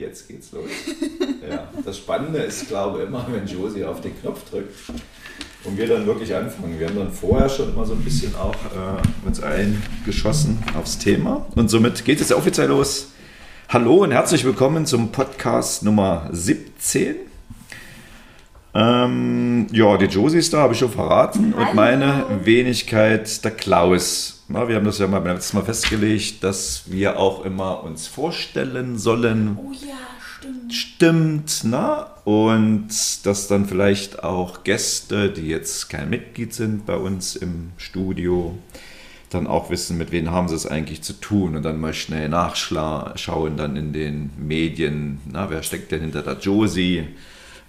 Jetzt geht's los. Ja, das Spannende ist, glaube ich, immer, wenn Josie auf den Knopf drückt und wir dann wirklich anfangen. Wir haben dann vorher schon mal so ein bisschen auch äh, uns eingeschossen aufs Thema. Und somit geht es offiziell los. Hallo und herzlich willkommen zum Podcast Nummer 17. Ähm, ja, die Josie ist da, habe ich schon verraten. Und meine Wenigkeit, der Klaus. Na, wir haben das ja mal beim letzten Mal festgelegt, dass wir auch immer uns vorstellen sollen. Oh ja, stimmt. Stimmt, na? Und dass dann vielleicht auch Gäste, die jetzt kein Mitglied sind bei uns im Studio, dann auch wissen, mit wem haben sie es eigentlich zu tun und dann mal schnell nachschauen dann in den Medien, na, wer steckt denn hinter der Josie?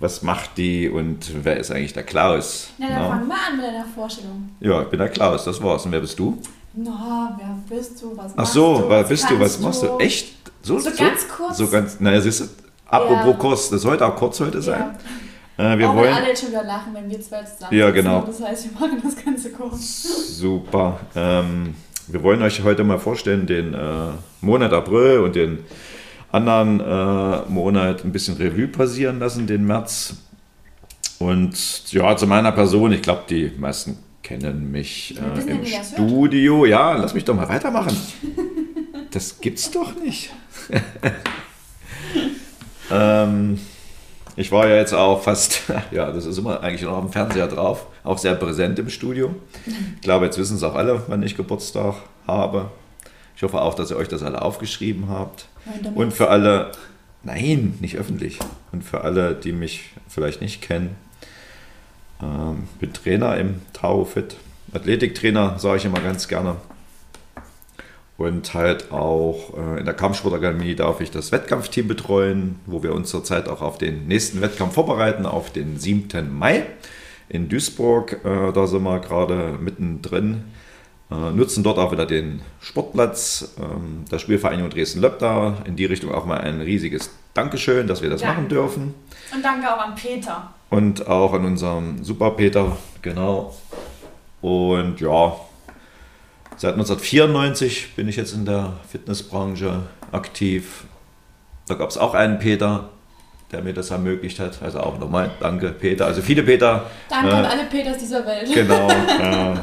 Was macht die und wer ist eigentlich der Klaus? Na, dann fangen wir an mit deiner Vorstellung. Ja, ich bin der Klaus, das war's. Und wer bist du? Na, wer bist du? Was Ach machst so, du? wer Was bist du? Was machst du? Echt? So ganz kurz? So ganz, naja, siehst du, apropos Ja. kurz, das sollte auch kurz heute sein. Äh, wir Auch wollen, alle jetzt schon wieder lachen, wenn wir zwei zusammen Ja, genau. Das heißt, wir machen das Ganze kurz. Super. Ähm, wir wollen euch heute mal vorstellen, den äh, Monat April und den anderen äh, Monat ein bisschen Revue passieren lassen, den März. Und ja, zu meiner Person, ich glaube, die meisten kennen mich äh, im. Studio. Ja, lass mich doch mal weitermachen. Das gibt's doch nicht. ähm, ich war ja jetzt auch fast, ja, das ist immer eigentlich noch auf dem Fernseher drauf, auch sehr präsent im Studio. Ich glaube, jetzt wissen es auch alle, wann ich Geburtstag habe. Ich hoffe auch, dass ihr euch das alle aufgeschrieben habt. Und für alle, nein, nicht öffentlich. Und für alle, die mich vielleicht nicht kennen, ähm, bin Trainer im Tau Fit. Athletiktrainer, sage ich immer ganz gerne. Und halt auch äh, in der Kampfsportakademie darf ich das Wettkampfteam betreuen, wo wir uns zurzeit auch auf den nächsten Wettkampf vorbereiten, auf den 7. Mai in Duisburg. Äh, da sind wir gerade mittendrin. Äh, nutzen dort auch wieder den Sportplatz ähm, der Spielvereinigung Dresden-Löbda. In die Richtung auch mal ein riesiges Dankeschön, dass wir das Danke. machen dürfen. Und danke auch an Peter. Und auch an unserem Super Peter, genau. Und ja, seit 1994 bin ich jetzt in der Fitnessbranche aktiv. Da gab es auch einen Peter, der mir das ermöglicht hat. Also auch nochmal danke, Peter. Also viele Peter. Danke Äh, an alle Peters dieser Welt. Genau. äh,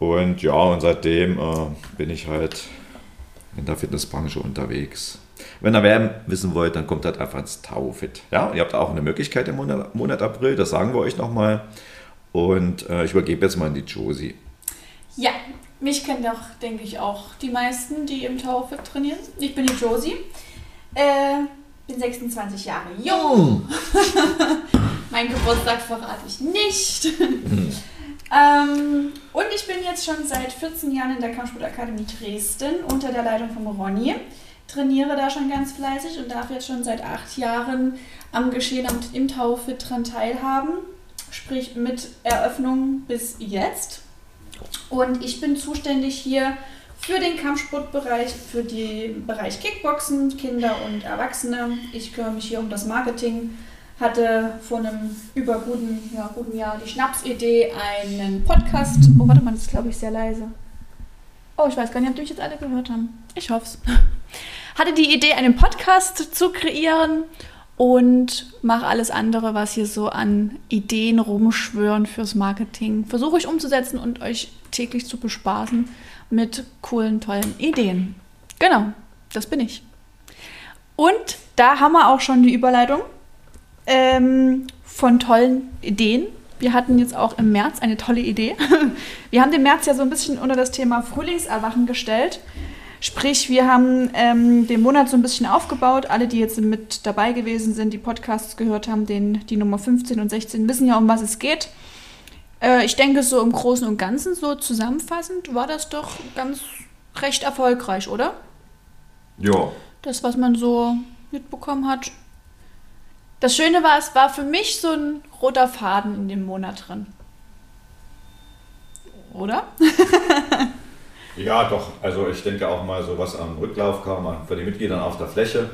und ja, und seitdem äh, bin ich halt in der Fitnessbranche unterwegs. Wenn ihr mehr wissen wollt, dann kommt halt einfach ins Taufit. Ja, ihr habt auch eine Möglichkeit im Monat, Monat April, das sagen wir euch nochmal. Und äh, ich übergebe jetzt mal an die Josie. Ja, mich kennen doch, denke ich, auch die meisten, die im Taufit trainieren. Ich bin die Josie. Äh, bin 26 Jahre jung. mein Geburtstag verrate ich nicht. Ähm, und ich bin jetzt schon seit 14 Jahren in der Kampfsportakademie Dresden unter der Leitung von Ronny. Trainiere da schon ganz fleißig und darf jetzt schon seit acht Jahren am Geschehen am- im Taufit dran teilhaben. Sprich mit Eröffnung bis jetzt. Und ich bin zuständig hier für den Kampfsportbereich, für den Bereich Kickboxen, Kinder und Erwachsene. Ich kümmere mich hier um das Marketing. Hatte vor einem über guten, ja, guten Jahr die Schnapsidee, einen Podcast. Oh, warte mal, das ist glaube ich sehr leise. Oh, ich weiß gar nicht, ob die mich jetzt alle gehört haben. Ich hoffe es. Hatte die Idee, einen Podcast zu kreieren und mache alles andere, was hier so an Ideen rumschwören fürs Marketing. Versuche ich umzusetzen und euch täglich zu bespaßen mit coolen, tollen Ideen. Genau, das bin ich. Und da haben wir auch schon die Überleitung ähm, von tollen Ideen. Wir hatten jetzt auch im März eine tolle Idee. Wir haben den März ja so ein bisschen unter das Thema Frühlingserwachen gestellt. Sprich, wir haben ähm, den Monat so ein bisschen aufgebaut. Alle, die jetzt mit dabei gewesen sind, die Podcasts gehört haben, den, die Nummer 15 und 16, wissen ja, um was es geht. Äh, ich denke, so im Großen und Ganzen, so zusammenfassend, war das doch ganz recht erfolgreich, oder? Ja. Das, was man so mitbekommen hat. Das Schöne war, es war für mich so ein roter Faden in dem Monat drin. Oder? Ja, doch. Also ich denke auch mal, so was am Rücklauf kam von den Mitgliedern auf der Fläche,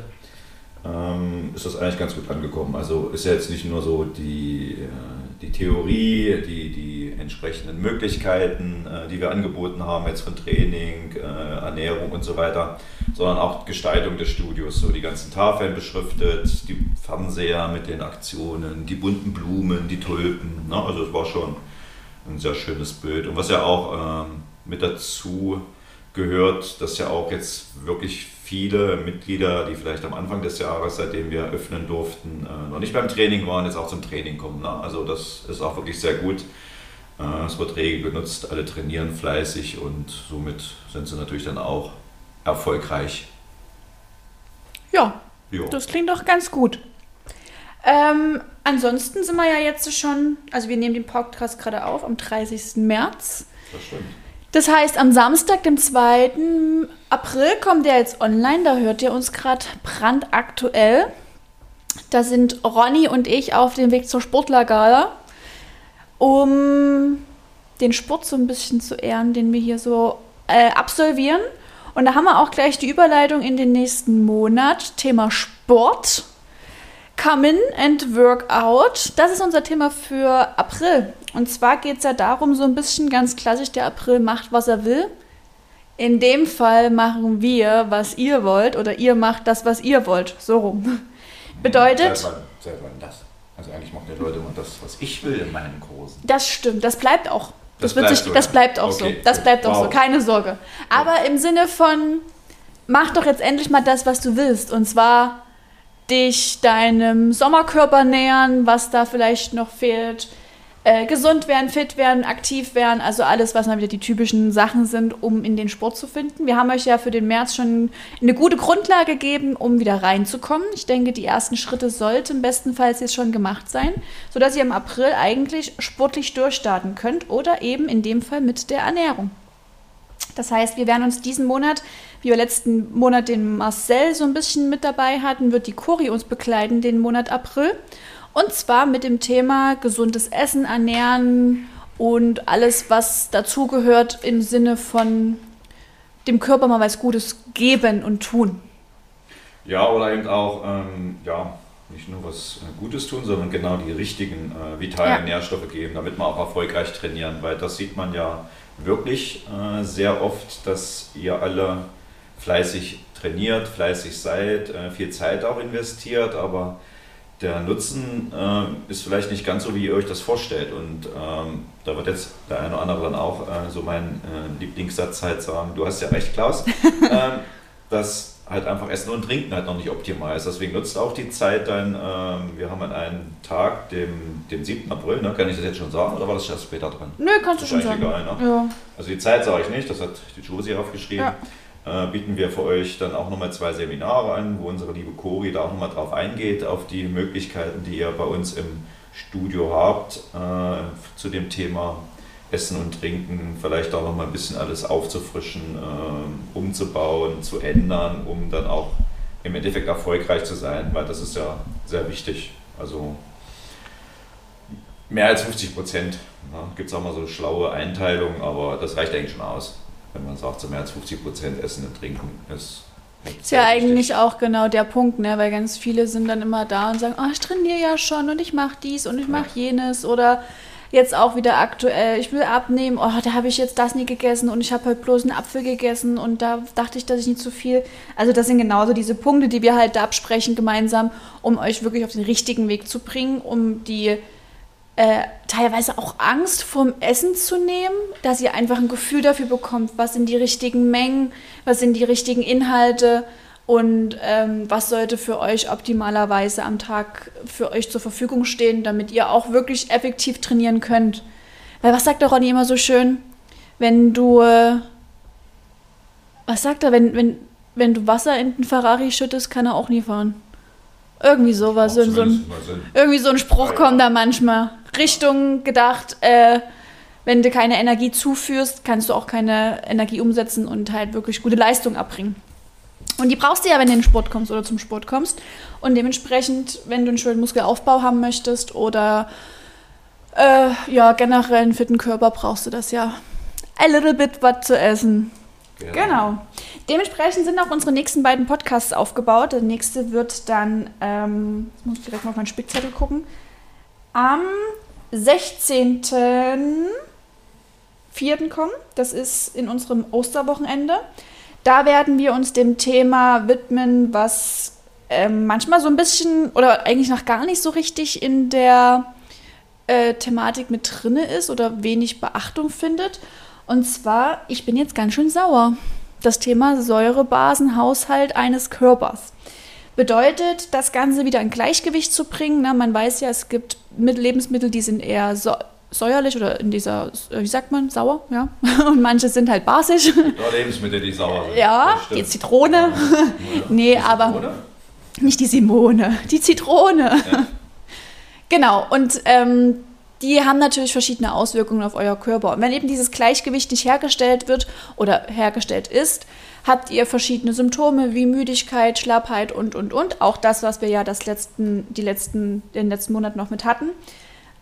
ähm, ist das eigentlich ganz gut angekommen. Also ist ja jetzt nicht nur so die, äh, die Theorie, die, die entsprechenden Möglichkeiten, äh, die wir angeboten haben, jetzt von Training, äh, Ernährung und so weiter, sondern auch Gestaltung des Studios, so die ganzen Tafeln beschriftet, die Fernseher mit den Aktionen, die bunten Blumen, die Tulpen. Ne? Also es war schon ein sehr schönes Bild. Und was ja auch ähm, mit dazu gehört, dass ja auch jetzt wirklich viele Mitglieder, die vielleicht am Anfang des Jahres, seitdem wir öffnen durften, äh, noch nicht beim Training waren, jetzt auch zum Training kommen. Ne? Also das ist auch wirklich sehr gut. Äh, es wird rege genutzt, alle trainieren fleißig und somit sind sie natürlich dann auch erfolgreich. Ja, jo. das klingt doch ganz gut. Ähm, ansonsten sind wir ja jetzt schon, also wir nehmen den Podcast gerade auf am 30. März. Das stimmt. Das heißt, am Samstag, dem 2. April, kommt der jetzt online. Da hört ihr uns gerade brandaktuell. Da sind Ronny und ich auf dem Weg zur Sportlergala, um den Sport so ein bisschen zu ehren, den wir hier so äh, absolvieren. Und da haben wir auch gleich die Überleitung in den nächsten Monat. Thema Sport. Come in and work out. Das ist unser Thema für April. Und zwar geht es ja darum, so ein bisschen ganz klassisch, der April macht, was er will. In dem Fall machen wir, was ihr wollt, oder ihr macht das, was ihr wollt. So rum. Bedeutet. Seit wann das? Also eigentlich machen die Leute immer das, was ich will in meinen Kursen. Das stimmt, das bleibt auch. Das, das bleibt, sich, so, das bleibt auch okay, so. Das bleibt wow. auch so, keine Sorge. Aber im Sinne von, mach doch jetzt endlich mal das, was du willst. Und zwar dich deinem Sommerkörper nähern, was da vielleicht noch fehlt. Äh, gesund werden, fit werden, aktiv werden, also alles, was mal wieder die typischen Sachen sind, um in den Sport zu finden. Wir haben euch ja für den März schon eine gute Grundlage gegeben, um wieder reinzukommen. Ich denke, die ersten Schritte sollten bestenfalls jetzt schon gemacht sein, sodass ihr im April eigentlich sportlich durchstarten könnt oder eben in dem Fall mit der Ernährung. Das heißt, wir werden uns diesen Monat, wie wir letzten Monat den Marcel so ein bisschen mit dabei hatten, wird die Cori uns begleiten den Monat April. Und zwar mit dem Thema gesundes Essen, Ernähren und alles, was dazugehört im Sinne von dem Körper mal was Gutes geben und tun. Ja, oder eben auch, ähm, ja, nicht nur was äh, Gutes tun, sondern genau die richtigen äh, vitalen ja. Nährstoffe geben, damit man auch erfolgreich trainieren, weil das sieht man ja wirklich äh, sehr oft, dass ihr alle fleißig trainiert, fleißig seid, äh, viel Zeit auch investiert, aber der Nutzen äh, ist vielleicht nicht ganz so, wie ihr euch das vorstellt. Und ähm, da wird jetzt der eine oder andere dann auch äh, so mein äh, Lieblingssatz halt sagen, du hast ja recht, Klaus, ähm, dass halt einfach Essen und Trinken halt noch nicht optimal ist. Deswegen nutzt auch die Zeit dann, ähm, wir haben an einem Tag, dem, dem 7. April, ne? kann ich das jetzt schon sagen oder war das erst später dran? Nö, kannst du schon sagen. Egal, ne? ja. Also die Zeit sage ich nicht, das hat die Josie aufgeschrieben. Ja äh, bieten wir für euch dann auch nochmal zwei Seminare an, wo unsere liebe Cori da auch nochmal drauf eingeht, auf die Möglichkeiten, die ihr bei uns im Studio habt, äh, zu dem Thema Essen und Trinken, vielleicht auch nochmal ein bisschen alles aufzufrischen, äh, umzubauen, zu ändern, um dann auch im Endeffekt erfolgreich zu sein, weil das ist ja sehr wichtig. Also mehr als 50 Prozent. Ja, Gibt es auch mal so schlaue Einteilungen, aber das reicht eigentlich schon aus wenn man sagt, so mehr als 50 Prozent Essen und Trinken ist. Ist ja eigentlich auch genau der Punkt, ne? weil ganz viele sind dann immer da und sagen, oh, ich trainiere ja schon und ich mache dies und ich mache jenes oder jetzt auch wieder aktuell, ich will abnehmen, oh, da habe ich jetzt das nie gegessen und ich habe heute bloß einen Apfel gegessen und da dachte ich, dass ich nicht zu viel. Also das sind genauso diese Punkte, die wir halt da absprechen gemeinsam, um euch wirklich auf den richtigen Weg zu bringen, um die äh, teilweise auch Angst vorm Essen zu nehmen, dass ihr einfach ein Gefühl dafür bekommt, was sind die richtigen Mengen, was sind die richtigen Inhalte und ähm, was sollte für euch optimalerweise am Tag für euch zur Verfügung stehen, damit ihr auch wirklich effektiv trainieren könnt. Weil was sagt der Ronny immer so schön? Wenn du, äh, was sagt er, wenn, wenn, wenn du Wasser in den Ferrari schüttest, kann er auch nie fahren. Irgendwie sowas. So, ein, irgendwie so ein Spruch kommt da manchmal. Richtung gedacht, äh, wenn du keine Energie zuführst, kannst du auch keine Energie umsetzen und halt wirklich gute Leistung abbringen. Und die brauchst du ja, wenn du in den Sport kommst oder zum Sport kommst. Und dementsprechend, wenn du einen schönen Muskelaufbau haben möchtest oder äh, ja, generell einen fitten Körper, brauchst du das ja. A little bit was zu essen. Genau. genau. Dementsprechend sind auch unsere nächsten beiden Podcasts aufgebaut. Der nächste wird dann, ähm, jetzt muss ich direkt mal auf meinen Spickzettel gucken, am 16.04. kommen. Das ist in unserem Osterwochenende. Da werden wir uns dem Thema widmen, was ähm, manchmal so ein bisschen oder eigentlich noch gar nicht so richtig in der äh, Thematik mit drinne ist oder wenig Beachtung findet. Und zwar, ich bin jetzt ganz schön sauer. Das Thema Säurebasenhaushalt eines Körpers. Bedeutet, das Ganze wieder in Gleichgewicht zu bringen. Na, man weiß ja, es gibt Lebensmittel, die sind eher so säuerlich oder in dieser, äh, wie sagt man, sauer, ja. Und manche sind halt basisch. Ja, Lebensmittel, die sauer sind. Ja, die Zitrone. Ja. nee, die aber Simone? nicht die Simone, die Zitrone. Ja. genau, und ähm, die haben natürlich verschiedene Auswirkungen auf euer Körper. Und wenn eben dieses Gleichgewicht nicht hergestellt wird oder hergestellt ist, habt ihr verschiedene Symptome wie Müdigkeit, Schlappheit und, und, und. Auch das, was wir ja das letzten, die letzten, den letzten Monat noch mit hatten.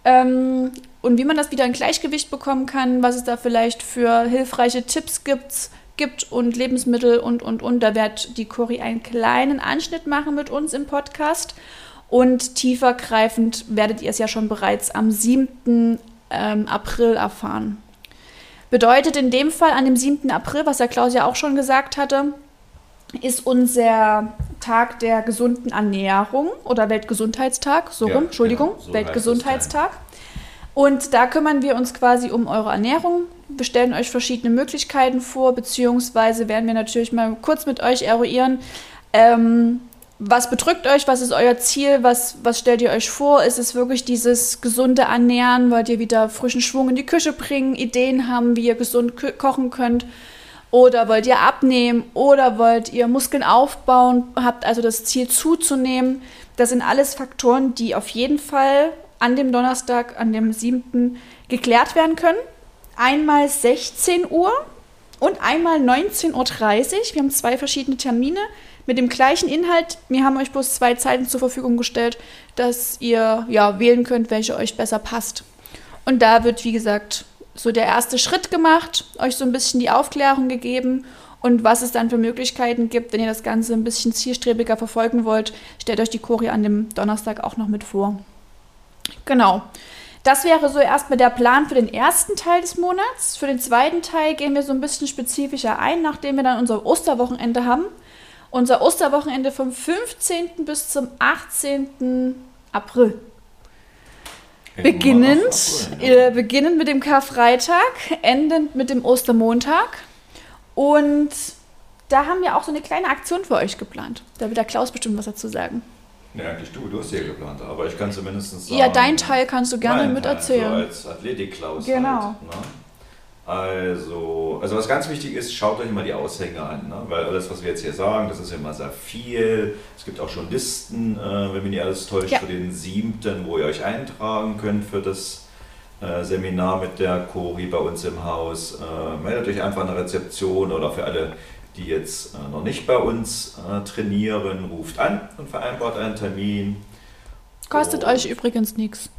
Ähm, und wie man das wieder in Gleichgewicht bekommen kann, was es da vielleicht für hilfreiche Tipps gibt, gibt und Lebensmittel und, und, und. Da wird die Cori einen kleinen Anschnitt machen mit uns im Podcast. Und tiefergreifend werdet ihr es ja schon bereits am 7. Ähm, April erfahren. Bedeutet in dem Fall an dem 7. April, was der Klaus ja auch schon gesagt hatte, ist unser Tag der gesunden Ernährung oder Weltgesundheitstag, so ja, rum, Entschuldigung, genau, so Weltgesundheitstag. Und da kümmern wir uns quasi um eure Ernährung. Wir stellen euch verschiedene Möglichkeiten vor, beziehungsweise werden wir natürlich mal kurz mit euch eruieren, ähm, was bedrückt euch, was ist euer Ziel, was, was stellt ihr euch vor? Ist es wirklich dieses gesunde Ernähren? Wollt ihr wieder frischen Schwung in die Küche bringen, Ideen haben, wie ihr gesund kochen könnt? Oder wollt ihr abnehmen? Oder wollt ihr Muskeln aufbauen? Habt also das Ziel zuzunehmen? Das sind alles Faktoren, die auf jeden Fall an dem Donnerstag, an dem 7. geklärt werden können. Einmal 16 Uhr und einmal 19.30 Uhr. Wir haben zwei verschiedene Termine mit dem gleichen Inhalt. Wir haben euch bloß zwei Zeiten zur Verfügung gestellt, dass ihr ja, wählen könnt, welche euch besser passt. Und da wird, wie gesagt, so der erste Schritt gemacht, euch so ein bisschen die Aufklärung gegeben und was es dann für Möglichkeiten gibt, wenn ihr das Ganze ein bisschen zielstrebiger verfolgen wollt, stellt euch die Choreo an dem Donnerstag auch noch mit vor. Genau. Das wäre so erstmal der Plan für den ersten Teil des Monats. Für den zweiten Teil gehen wir so ein bisschen spezifischer ein, nachdem wir dann unser Osterwochenende haben unser Osterwochenende vom 15. bis zum 18. April. Beginnend, äh, beginnend mit dem Karfreitag, endend mit dem Ostermontag. Und da haben wir auch so eine kleine Aktion für euch geplant. Da wird der Klaus bestimmt was dazu sagen. Ja, eigentlich du, du hast ja geplant, aber ich kann zumindest sagen. Ja, dein Teil kannst du gerne mit erzählen. So als Athletik-Klaus. Genau. Halt, ne? Also, also was ganz wichtig ist, schaut euch mal die Aushänge an, ne? weil alles, was wir jetzt hier sagen, das ist ja immer sehr viel. Es gibt auch schon Listen, äh, wenn mich nicht alles täuscht, ja. für den siebten, wo ihr euch eintragen könnt für das äh, Seminar mit der Cori bei uns im Haus. Äh, meldet euch einfach an der Rezeption oder für alle, die jetzt äh, noch nicht bei uns äh, trainieren, ruft an und vereinbart einen Termin. Kostet und euch übrigens nichts.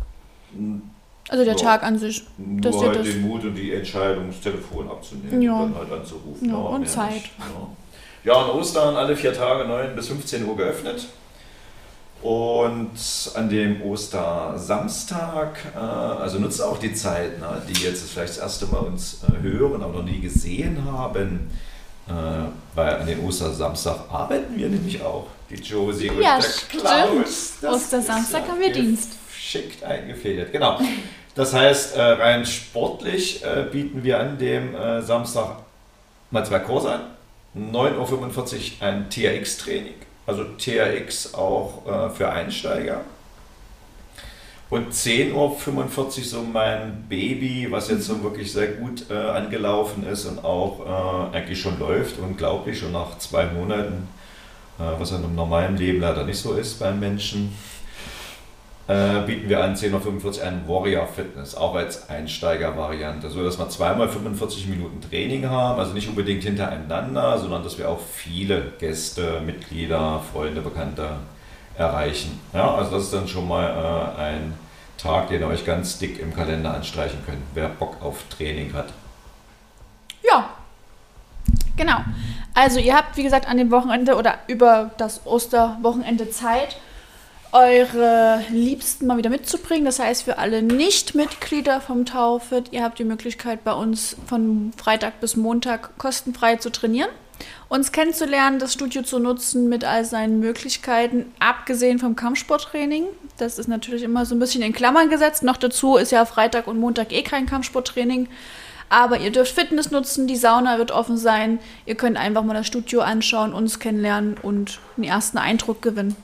Also der ja, Tag an sich. Nur halt den Mut und die Entscheidung, das Telefon abzunehmen ja. und dann halt anzurufen. Ja, und Zeit. Ja. ja, an Ostern alle vier Tage 9 bis 15 Uhr geöffnet. Und an dem Ostersamstag, äh, also nutzt auch die Zeit, ne, die jetzt vielleicht das erste Mal uns äh, hören, aber noch nie gesehen haben, äh, weil an den Ostersamstag arbeiten wir nämlich auch. Die Josie und ja, der Klaus. Ostersamstag haben wir Dienst geschickt eingefädelt. Genau. Das heißt, äh, rein sportlich äh, bieten wir an dem äh, Samstag mal zwei Kurse an. 9.45 Uhr ein TRX-Training, also TRX auch für Einsteiger. Und 10.45 Uhr so mein Baby, was jetzt so wirklich sehr gut äh, angelaufen ist und auch äh, eigentlich schon läuft, unglaublich, schon nach zwei Monaten, äh, was in einem normalen Leben leider nicht so ist beim Menschen äh, bieten wir an 10.45 Uhr ein Warrior Fitness, auch als Einsteiger-Variante, so dass wir zweimal 45 Minuten Training haben, also nicht unbedingt hintereinander, sondern dass wir auch viele Gäste, Mitglieder, Freunde, Bekannte erreichen. Ja, also das ist dann schon mal äh, ein Tag, den ihr euch ganz dick im Kalender anstreichen könnt, wer Bock auf Training hat. Ja, genau. Also ihr habt, wie gesagt, an dem Wochenende oder über das Osterwochenende Zeit, eure Liebsten mal wieder mitzubringen. Das heißt, für alle Nicht-Mitglieder vom Taufit, ihr habt die Möglichkeit, bei uns von Freitag bis Montag kostenfrei zu trainieren, uns kennenzulernen, das Studio zu nutzen mit all seinen Möglichkeiten, abgesehen vom Kampfsporttraining. Das ist natürlich immer so ein bisschen in Klammern gesetzt. Noch dazu ist ja Freitag und Montag eh kein Kampfsporttraining. Aber ihr dürft Fitness nutzen, die Sauna wird offen sein. Ihr könnt einfach mal das Studio anschauen, uns kennenlernen und einen ersten Eindruck gewinnen.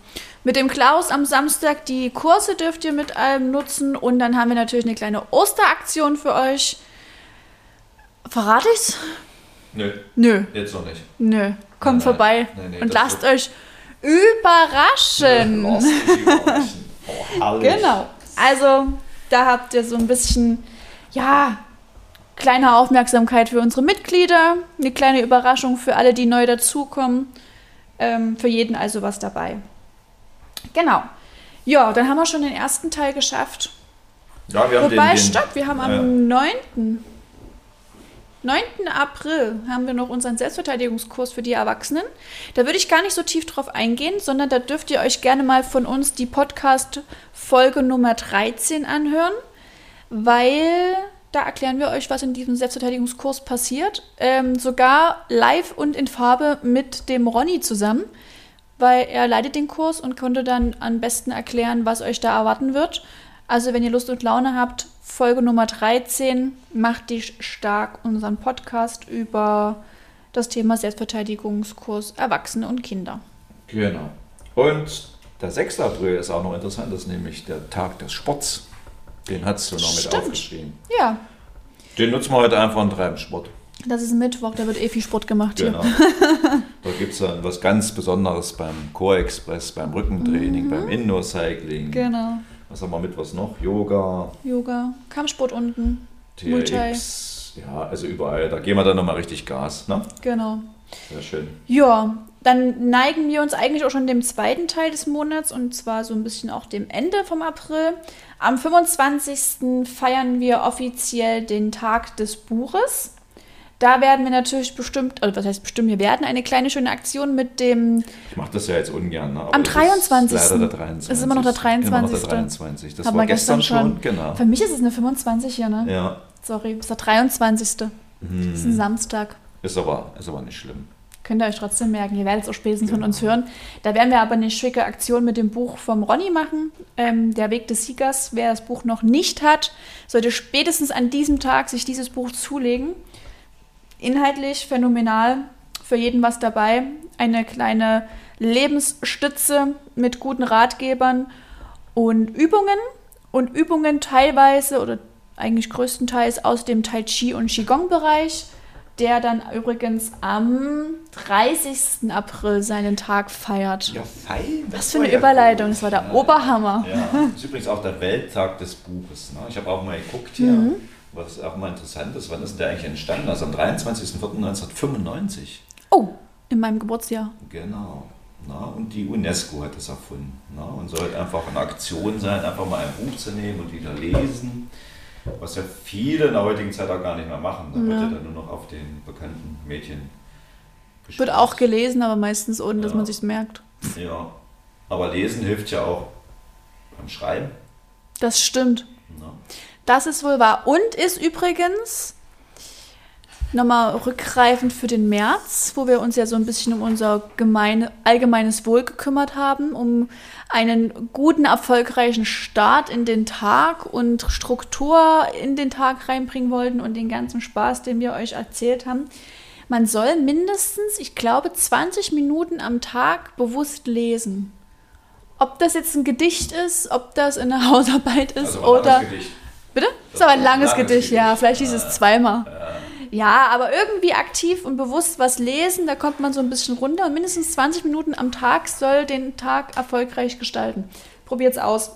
Mit dem Klaus am Samstag die Kurse dürft ihr mit allem nutzen und dann haben wir natürlich eine kleine Osteraktion für euch. Verrate ich's? Nö. Nö. Jetzt noch nicht. Nö. Kommt Nein, vorbei nein, nee, und lasst euch überraschen. Dich überraschen. Oh. Genau. Also, da habt ihr so ein bisschen, ja, kleine Aufmerksamkeit für unsere Mitglieder, eine kleine Überraschung für alle, die neu dazukommen. Ähm, für jeden also was dabei. Genau. Ja, dann haben wir schon den ersten Teil geschafft. Ja, wir haben Wobei, den, den, stopp, wir haben am Ja. 9. 9. April haben wir noch unseren Selbstverteidigungskurs für die Erwachsenen. Da würde ich gar nicht so tief drauf eingehen, sondern da dürft ihr euch gerne mal von uns die Podcast-Folge Nummer 13 anhören, weil da erklären wir euch, was in diesem Selbstverteidigungskurs passiert. Ähm, sogar live und in Farbe mit dem Ronny zusammen, weil er leitet den Kurs und konnte dann am besten erklären, was euch da erwarten wird. Also wenn ihr Lust und Laune habt, Folge Nummer 13, macht dich stark, unseren Podcast über das Thema Selbstverteidigungskurs Erwachsene und Kinder. Genau. Und der 6. April ist auch noch interessant, das ist nämlich der Tag des Sports. Den hast du noch mit Stimmt. aufgeschrieben. Ja, Den nutzen wir heute einfach und treiben Sport. das ist Mittwoch, da wird eh viel Sport gemacht Genau. hier. da gibt es dann was ganz Besonderes beim Core Express, beim Rückentraining, beim Indoor-Cycling. Genau. Was haben wir mit was noch? Yoga, Yoga, Kampfsport unten. Multi. TRX. Ja, also überall. Da gehen wir dann nochmal richtig Gas. Ne? Genau. Sehr schön. Ja, dann neigen wir uns eigentlich auch schon dem zweiten Teil des Monats und zwar so ein bisschen auch dem Ende vom April. Am 25. feiern wir offiziell den Tag des Buches. Da werden wir natürlich bestimmt, also was heißt bestimmt, wir werden eine kleine schöne Aktion mit dem, Ich mache das ja jetzt ungern. Ne? Aber Am das 23.. Ist leider der 23. Es ist immer noch der Immer noch 23.. der 23. Das Haben war gestern gestern schon. Genau. für mich ist es eine 25 hier, ne? Ja. Sorry, ist der 23. Das ist ein Samstag. Ist aber, ist aber nicht schlimm. Könnt ihr euch trotzdem merken. Ihr werdet es auch spätestens von Genau. uns hören. Da werden wir aber eine schicke Aktion mit dem Buch vom Ronny machen. Ähm, Der Weg des Siegers. Wer das Buch noch nicht hat, sollte spätestens an diesem Tag sich dieses Buch zulegen. Inhaltlich phänomenal. Für jeden was dabei. Eine kleine Lebensstütze mit guten Ratgebern und Übungen. Und Übungen teilweise oder eigentlich größtenteils aus dem Tai Chi und Qigong-Bereich der dann übrigens am 30. April seinen Tag feiert. Ja, fein. Was für eine Überleitung, das war der Oberhammer. Ja, das ist übrigens auch der Welttag des Buches. Ne? Ich habe auch mal geguckt hier, Mhm. Was auch mal interessant ist. Wann ist denn der eigentlich entstanden? Also am 23.04.1995. Oh, in meinem Geburtsjahr. Genau. Na, und die UNESCO hat das erfunden. Na, und soll einfach eine Aktion sein, einfach mal ein Buch zu nehmen und wieder lesen. Was ja viele in der heutigen Zeit auch gar nicht mehr machen. Da wird Ja. ja dann nur noch auf den bekannten Mädchen Wird auch gelesen, aber meistens ohne, dass Ja. man sich's merkt. Ja. Aber lesen hilft ja auch beim Schreiben. Das stimmt. Na? Das ist wohl wahr. Und ist übrigens nochmal rückgreifend für den März, wo wir uns ja so ein bisschen um unser gemeine, allgemeines Wohl gekümmert haben, um einen guten, erfolgreichen Start in den Tag und Struktur in den Tag reinbringen wollten und den ganzen Spaß, den wir euch erzählt haben. Man soll mindestens, ich glaube, 20 Minuten am Tag bewusst lesen. Ob das jetzt ein Gedicht ist, ob das eine Hausarbeit ist Also oder. Gedicht. Bitte? Das ist aber ein langes langes Gedicht, ja. Vielleicht hieß es zweimal. Ja, aber irgendwie aktiv und bewusst was lesen, da kommt man so ein bisschen runter. Und mindestens 20 Minuten am Tag soll den Tag erfolgreich gestalten. Probiert's aus.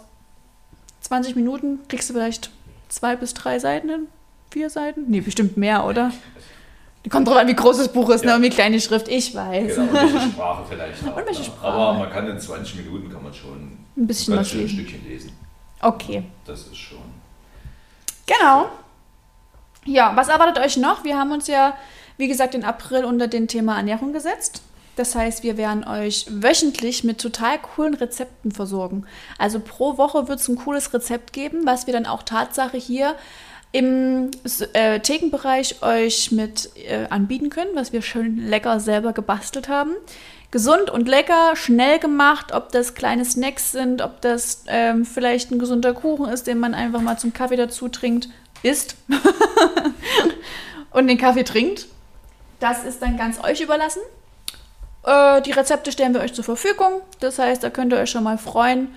20 Minuten kriegst du vielleicht zwei bis drei Seiten hin? Vier Seiten? Nee, bestimmt mehr, oder? Die kommt drauf an, wie groß das Buch ist, ne? Ja. Und wie klein die Schrift. Ich weiß. Genau, und welche Sprache vielleicht auch. Und welche ne? Sprache. Aber man kann in 20 Minuten kann man schon Ein bisschen was ein. Stückchen lesen. Okay. Das ist schon. Genau. Ja, was erwartet euch noch? Wir haben uns ja, wie gesagt, den April unter den Thema Ernährung gesetzt. Das heißt, wir werden euch wöchentlich mit total coolen Rezepten versorgen. Also pro Woche wird es ein cooles Rezept geben, was wir dann auch Tatsache hier im äh, Thekenbereich euch mit äh, anbieten können, was wir schön lecker selber gebastelt haben. Gesund und lecker, schnell gemacht, ob das kleine Snacks sind, ob das ähm, vielleicht ein gesunder Kuchen ist, den man einfach mal zum Kaffee dazu trinkt, isst und den Kaffee trinkt. Das ist dann ganz euch überlassen. Äh, die Rezepte stellen wir euch zur Verfügung. Das heißt, da könnt ihr euch schon mal freuen.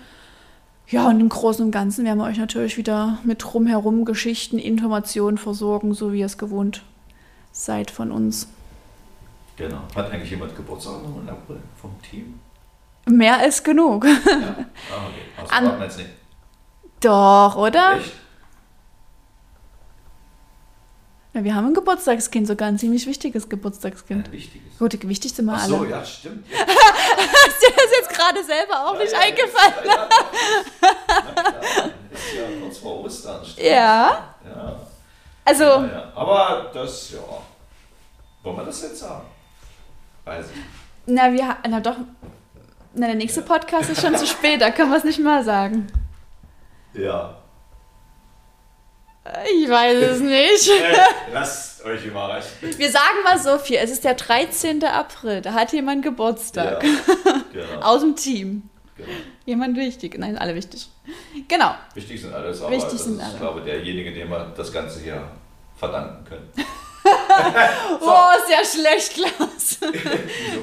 Ja, und im Großen und Ganzen werden wir euch natürlich wieder mit drumherum Geschichten, Informationen versorgen, so wie ihr es gewohnt seid von uns. Genau. Hat eigentlich jemand Geburtstag noch im April vom Team? Mehr als genug. Ja. Ah, okay. Also An- jetzt nicht. Doch, oder? Echt? Ja, wir haben ein Geburtstagskind, sogar ein ziemlich wichtiges Geburtstagskind. Ein wichtiges. Gut, wichtig sind wir Ach alle. so, ja, stimmt. Ja. Ist dir das jetzt gerade selber auch nicht Ja, ja, eingefallen? Ja, ja. Ist ja kurz vor Ostern. stimmt. Ja, Ja. also, Ja, ja. Aber das, ja. Wollen wir das jetzt sagen? Weiß ich. na, wir, na doch, na, der nächste Ja. Podcast ist schon zu spät, da können wir es nicht mal sagen. Ja. Ich weiß es nicht. Äh, lasst euch überraschen. Wir sagen mal so viel, es ist der 13. April, da hat jemand Ja. Geburtstag. Genau. Aus dem Team. genau. Jemand wichtig. Nein, alle wichtig. Genau. Wichtig sind alles, aber Wichtig das sind ist, alle. glaube ich, derjenige, dem wir das Ganze hier verdanken können. Oh, sehr schlecht, Klaus.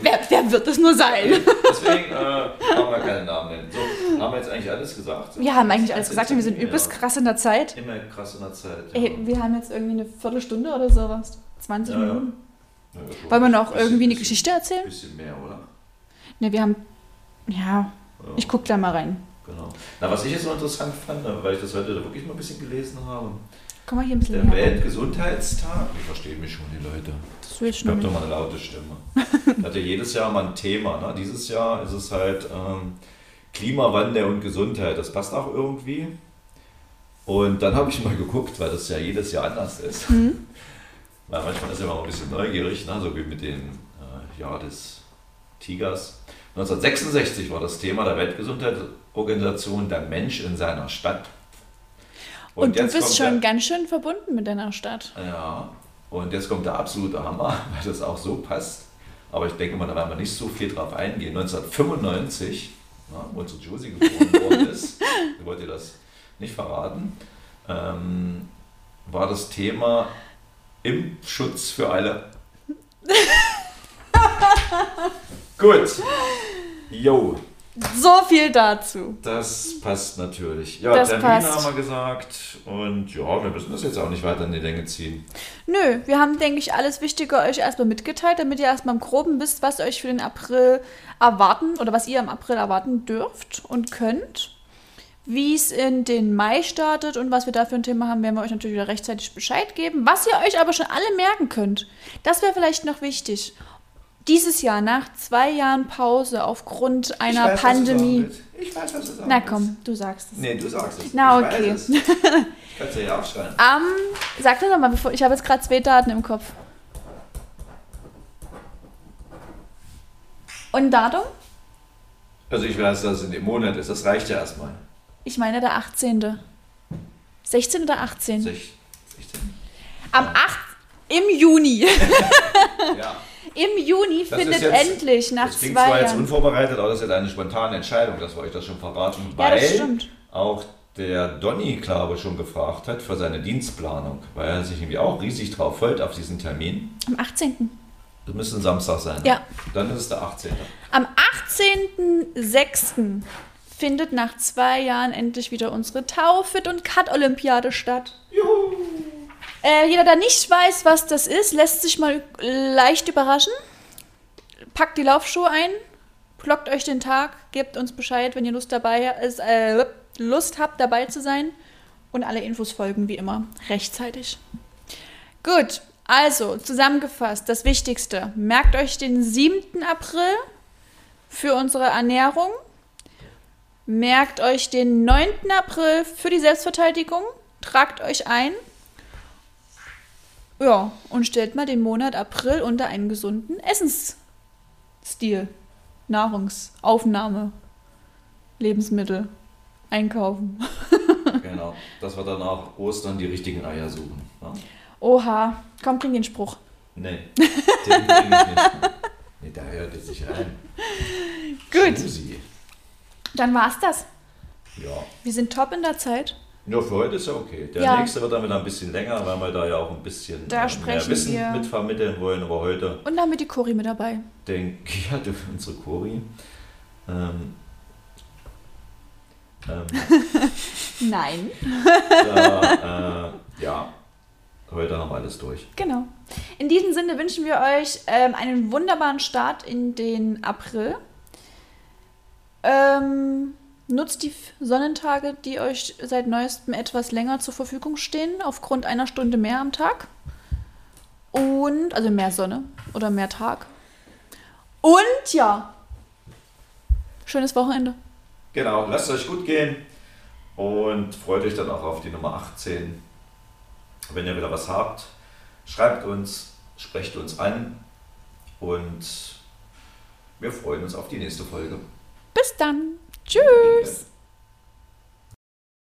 wer, wer wird es nur sein? Deswegen äh, haben wir keinen Namen nennen. So, haben wir jetzt eigentlich alles gesagt? Wir haben eigentlich alles gesagt und wir sind übelst ja. krass in der Zeit. Immer krass in der Zeit. Ja. Ey, wir haben jetzt irgendwie eine Viertelstunde oder sowas. 20 Ja, ja. Minuten. Ja. Wollen wir noch Bisschen- irgendwie eine Geschichte erzählen? Bisschen mehr, oder? Ne, wir haben. Ja, Ja, ich guck da mal rein. genau. Na, was ich jetzt noch interessant fand, weil ich das heute wirklich mal ein bisschen gelesen habe, Komm mal hier ein bisschen der. Weltgesundheitstag, ich verstehe mich schon, die Leute. Das will ich Ich schon habe doch nicht. mal eine laute Stimme. Hatte jedes Jahr mal ein Thema. Ne? Dieses Jahr ist es halt ähm, Klimawandel und Gesundheit. Das passt auch irgendwie. Und dann habe ich mal geguckt, weil das ja jedes Jahr anders ist. Mhm. Weil manchmal ist ja mal ein bisschen neugierig, ne? so wie mit dem äh, Jahr des Tigers. 1966 war das Thema der Weltgesundheitsorganisation der Mensch in seiner Stadt. Und, du jetzt bist schon der- ganz schön verbunden mit deiner Stadt. ja, und jetzt kommt der absolute Hammer, weil das auch so passt. Aber ich denke mal, da werden wir nicht so viel drauf eingehen. 1995, na, wo unsere Josie geboren worden ist, ich wollte das nicht verraten, ähm, war das Thema Impfschutz für alle. Gut. Jo, So viel dazu. das passt natürlich. Ja, Das Termine passt. haben wir gesagt. Und ja, wir müssen das jetzt auch nicht weiter in die Länge ziehen. Nö, wir haben, denke ich, alles Wichtige euch erstmal mitgeteilt, damit ihr erstmal im Groben wisst, was euch für den April erwarten oder was ihr im April erwarten dürft und könnt. Wie es in den Mai startet und was wir da für ein Thema haben, werden wir euch natürlich wieder rechtzeitig Bescheid geben. Was ihr euch aber schon alle merken könnt, das wäre vielleicht noch wichtig. Dieses Jahr, nach zwei Jahren Pause aufgrund einer Ich weiß, Pandemie. Ich weiß, was du sagen Na komm, du sagst es. Nee, du sagst es. Na, ich okay. Weiß es. Ich kann es ja aufschreiben. Am, sag doch nochmal, bevor ich habe jetzt gerade zwei Daten im Kopf. Und Datum? Also ich weiß, dass es in dem Monat ist. Das reicht ja erstmal. Ich meine der 18. 16 oder 18? Sech- 16. Am 8. Im Juni. Ja. Im Juni Das findet jetzt- endlich nach Das klingt zwei zwar jetzt Jahren. unvorbereitet, aber das ist jetzt eine spontane Entscheidung, dass wir euch das schon verraten, Ja, weil das stimmt. auch der Donny, glaube ich, schon gefragt hat für seine Dienstplanung, weil er sich irgendwie auch riesig drauf freut auf diesen Termin. Am 18. Das müsste ein Samstag sein. Ja. Dann ist es der 18. Am 18.06. findet nach zwei Jahren endlich wieder unsere Taufit und Cut-Olympiade statt. Juhu! Äh, jeder, der nicht weiß, was das ist, lässt sich mal leicht überraschen. Packt die Laufschuhe ein, blockt euch den Tag, gebt uns Bescheid, wenn ihr Lust, dabei ist, äh, Lust habt, dabei zu sein. Und alle Infos folgen wie immer rechtzeitig. Gut, also zusammengefasst, das Wichtigste. Merkt euch den 7. April für unsere Ernährung. Merkt euch den 9. April für die Selbstverteidigung. Tragt euch ein. Ja, und stellt mal den Monat April unter einen gesunden Essenszyklus. Stil. Nahrungsaufnahme. Lebensmittel. Einkaufen. Genau, dass wir dann nach Ostern die richtigen Eier suchen. Ja? Oha. Komm, bring den Spruch. Nee, den bring ich nicht. Nee, da hört es sich rein. Gut. Schmusi. Dann war's das. Ja. Wir sind top in der Zeit. Ja, für heute ist ja okay. Der Ja. nächste wird dann wieder ein bisschen länger, weil wir da ja auch ein bisschen Da äh, mehr Wissen wir- mitvermitteln wollen. Aber heute Und dann mit die Cori mit dabei. denke ich, ja, unsere Cori. Ähm, ähm, Nein. da, äh, ja, heute haben wir alles durch. Genau. In diesem Sinne wünschen wir euch ähm, einen wunderbaren Start in den April. Ähm, nutzt die Sonnentage, die euch seit neuestem etwas länger zur Verfügung stehen, aufgrund einer Stunde mehr am Tag. Und, also mehr Sonne oder mehr Tag. Und ja, schönes Wochenende. Genau, lasst euch gut gehen und freut euch dann auch auf die Nummer 18. Wenn ihr wieder was habt, schreibt uns, sprecht uns an und wir freuen uns auf die nächste Folge. Bis dann. Tschüss.